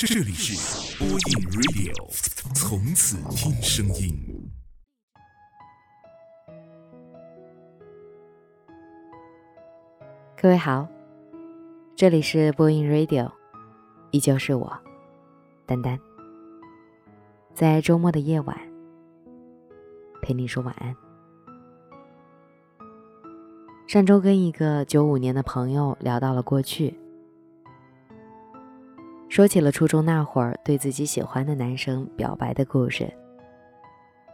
这里是播音 Radio，从此听声音。各位好，这里是播音 Radio，依旧是我丹丹，在周末的夜晚陪你说晚安。上周跟一个九五年的朋友聊到了过去。说起了初中那会儿对自己喜欢的男生表白的故事，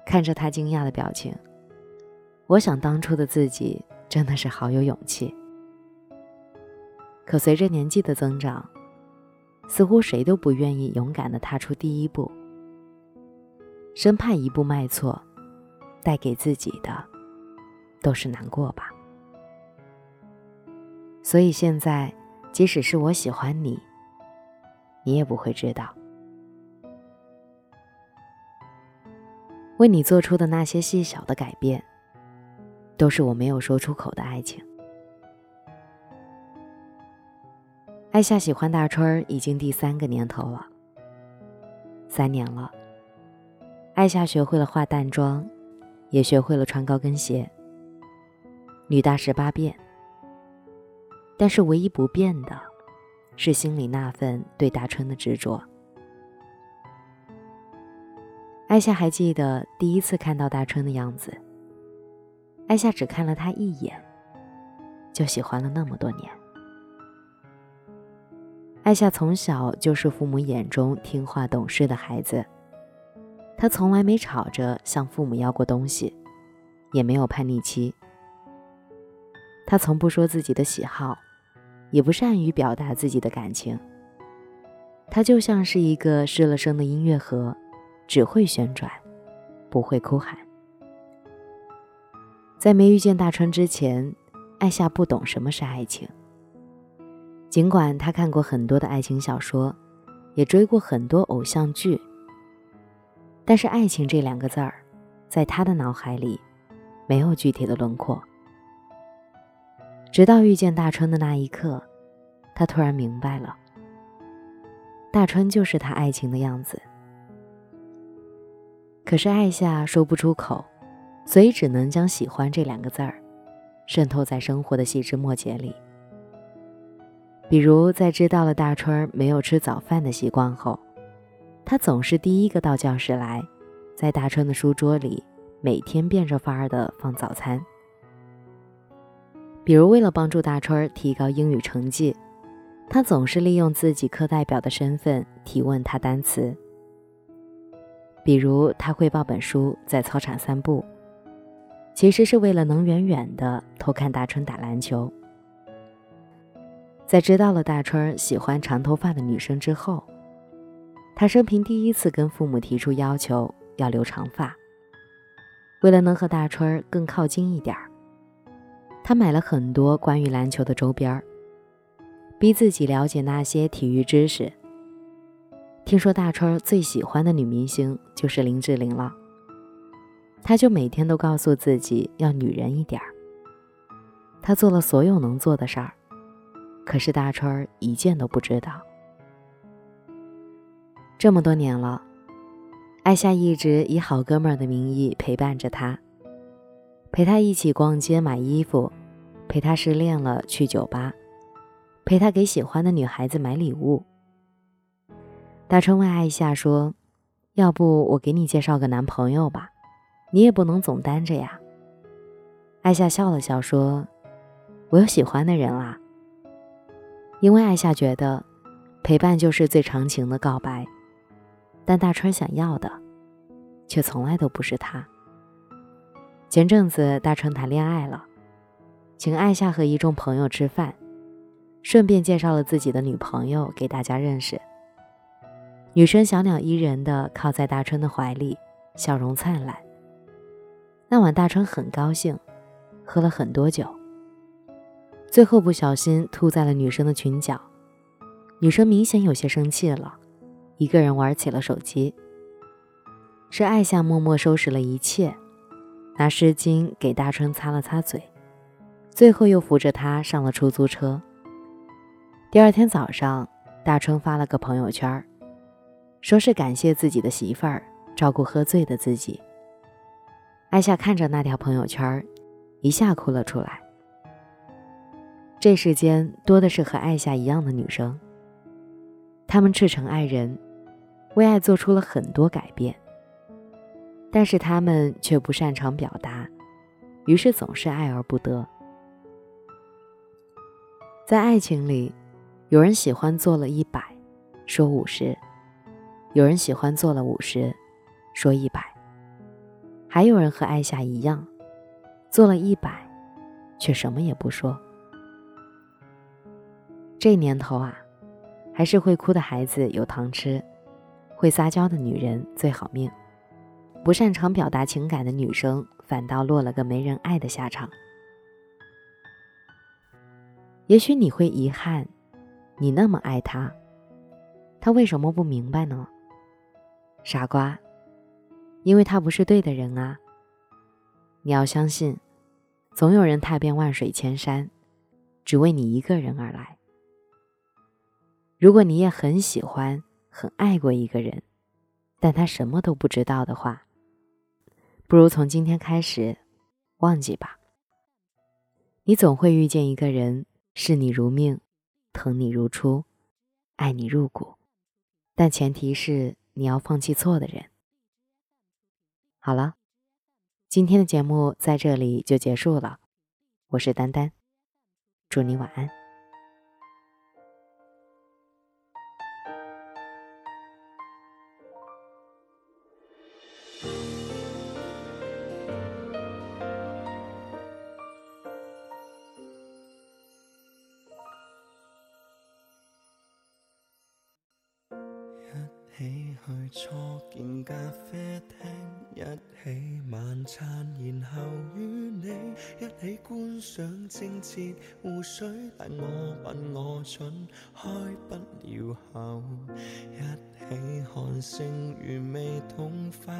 看着他惊讶的表情，我想当初的自己真的是好有勇气。可随着年纪的增长，似乎谁都不愿意勇敢地踏出第一步，生怕一步迈错，带给自己的都是难过吧。所以现在，即使是我喜欢你。你也不会知道，为你做出的那些细小的改变，都是我没有说出口的爱情。艾夏喜欢大春已经第三个年头了，三年了。艾夏学会了化淡妆，也学会了穿高跟鞋。女大十八变，但是唯一不变的。是心里那份对大春的执着。艾夏还记得第一次看到大春的样子。艾夏只看了他一眼，就喜欢了那么多年。艾夏从小就是父母眼中听话懂事的孩子，他从来没吵着向父母要过东西，也没有叛逆期，他从不说自己的喜好。也不善于表达自己的感情，他就像是一个失了声的音乐盒，只会旋转，不会哭喊。在没遇见大川之前，艾夏不懂什么是爱情。尽管她看过很多的爱情小说，也追过很多偶像剧，但是“爱情”这两个字儿，在她的脑海里，没有具体的轮廓。直到遇见大春的那一刻，他突然明白了，大春就是他爱情的样子。可是爱下说不出口，所以只能将喜欢这两个字儿渗透在生活的细枝末节里。比如在知道了大春没有吃早饭的习惯后，他总是第一个到教室来，在大春的书桌里每天变着法儿的放早餐。比如，为了帮助大春儿提高英语成绩，他总是利用自己课代表的身份提问他单词。比如，他会抱本书在操场散步，其实是为了能远远的偷看大春打篮球。在知道了大春儿喜欢长头发的女生之后，他生平第一次跟父母提出要求要留长发，为了能和大春儿更靠近一点儿。他买了很多关于篮球的周边儿，逼自己了解那些体育知识。听说大川最喜欢的女明星就是林志玲了，他就每天都告诉自己要女人一点儿。他做了所有能做的事儿，可是大川儿一件都不知道。这么多年了，艾夏一直以好哥们儿的名义陪伴着他。陪他一起逛街买衣服，陪他失恋了去酒吧，陪他给喜欢的女孩子买礼物。大川问艾夏说：“要不我给你介绍个男朋友吧？你也不能总单着呀。”艾夏笑了笑说：“我有喜欢的人啦。”因为艾夏觉得，陪伴就是最长情的告白，但大川想要的，却从来都不是他。前阵子大春谈恋爱了，请艾夏和一众朋友吃饭，顺便介绍了自己的女朋友给大家认识。女生小鸟依人的靠在大春的怀里，笑容灿烂。那晚大春很高兴，喝了很多酒，最后不小心吐在了女生的裙角，女生明显有些生气了，一个人玩起了手机。是艾夏默默收拾了一切。拿湿巾给大春擦了擦嘴，最后又扶着他上了出租车。第二天早上，大春发了个朋友圈，说是感谢自己的媳妇儿照顾喝醉的自己。艾夏看着那条朋友圈，一下哭了出来。这世间多的是和艾夏一样的女生，她们赤诚爱人，为爱做出了很多改变。但是他们却不擅长表达，于是总是爱而不得。在爱情里，有人喜欢做了一百，说五十；有人喜欢做了五十，说一百；还有人和艾夏一样，做了一百，却什么也不说。这年头啊，还是会哭的孩子有糖吃，会撒娇的女人最好命。不擅长表达情感的女生，反倒落了个没人爱的下场。也许你会遗憾，你那么爱他，他为什么不明白呢？傻瓜，因为他不是对的人啊。你要相信，总有人踏遍万水千山，只为你一个人而来。如果你也很喜欢、很爱过一个人，但他什么都不知道的话，不如从今天开始，忘记吧。你总会遇见一个人，视你如命，疼你如初，爱你入骨，但前提是你要放弃错的人。好了，今天的节目在这里就结束了。我是丹丹，祝你晚安。初见咖啡厅，一起晚餐，然后与你一起观赏清澈湖水，但我笨，我蠢，开不了口。一起看星，如未痛快，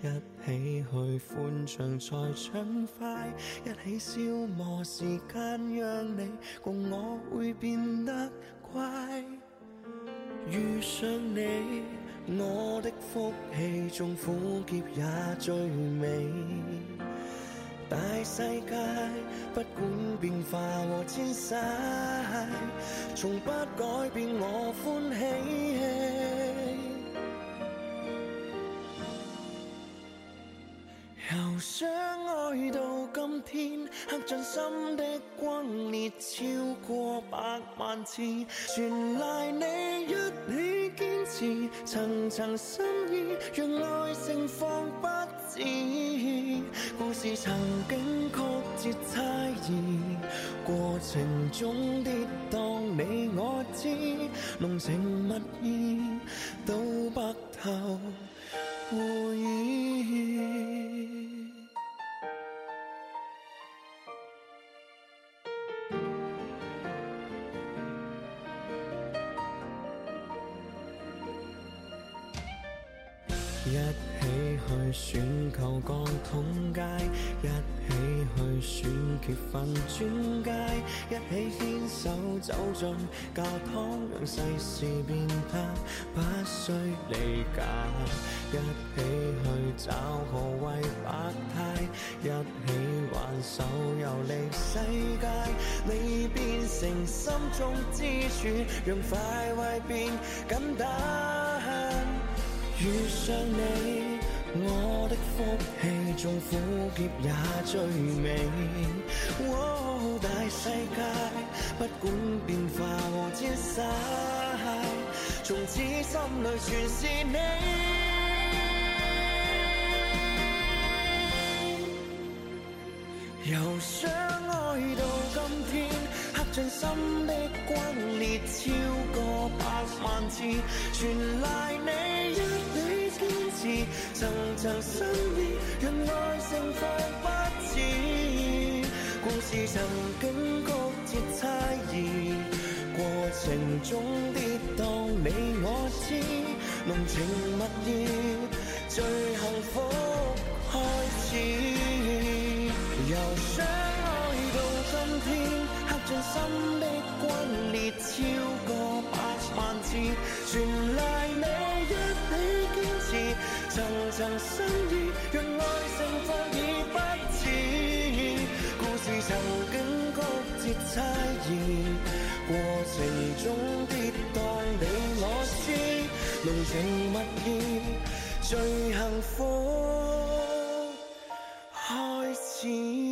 一起去欢唱才畅快，一起消磨时间，让你共我会变得乖。遇上你。我的福气，中苦涩也最美。大世界不管变化和迁徙，从不改变我欢喜。由相爱到今天，刻进心的光烈超过百万次，全赖你一起。层层心意，让爱情放不止。故事曾经曲折猜疑，过程中跌宕，你我知浓情蜜意，到白头回一起去选购各通街，一起去选结份专街，一起牵手走进教堂，让世事变得不需理解。一起去找何谓法态，一起挽手游历世界，你变成心中之柱，让快慰变简单。遇上你，我的福气，纵苦涩也最美。大世界，不管变化和跌晒，从此心里全是你。由相爱到今天，刻进心的关裂超过百万次，全拉。层层心意，让爱盛放不止。故事曾经各尽差疑，过程中跌宕，你我知。浓情蜜意，最幸福开始。由相爱到今天，合掌心的关裂超过百万次，全赖你一起坚持。层层心意，让爱成放已不迟。故事曾经曲折猜疑，过程中跌代你我知浓情蜜意，最幸福开始。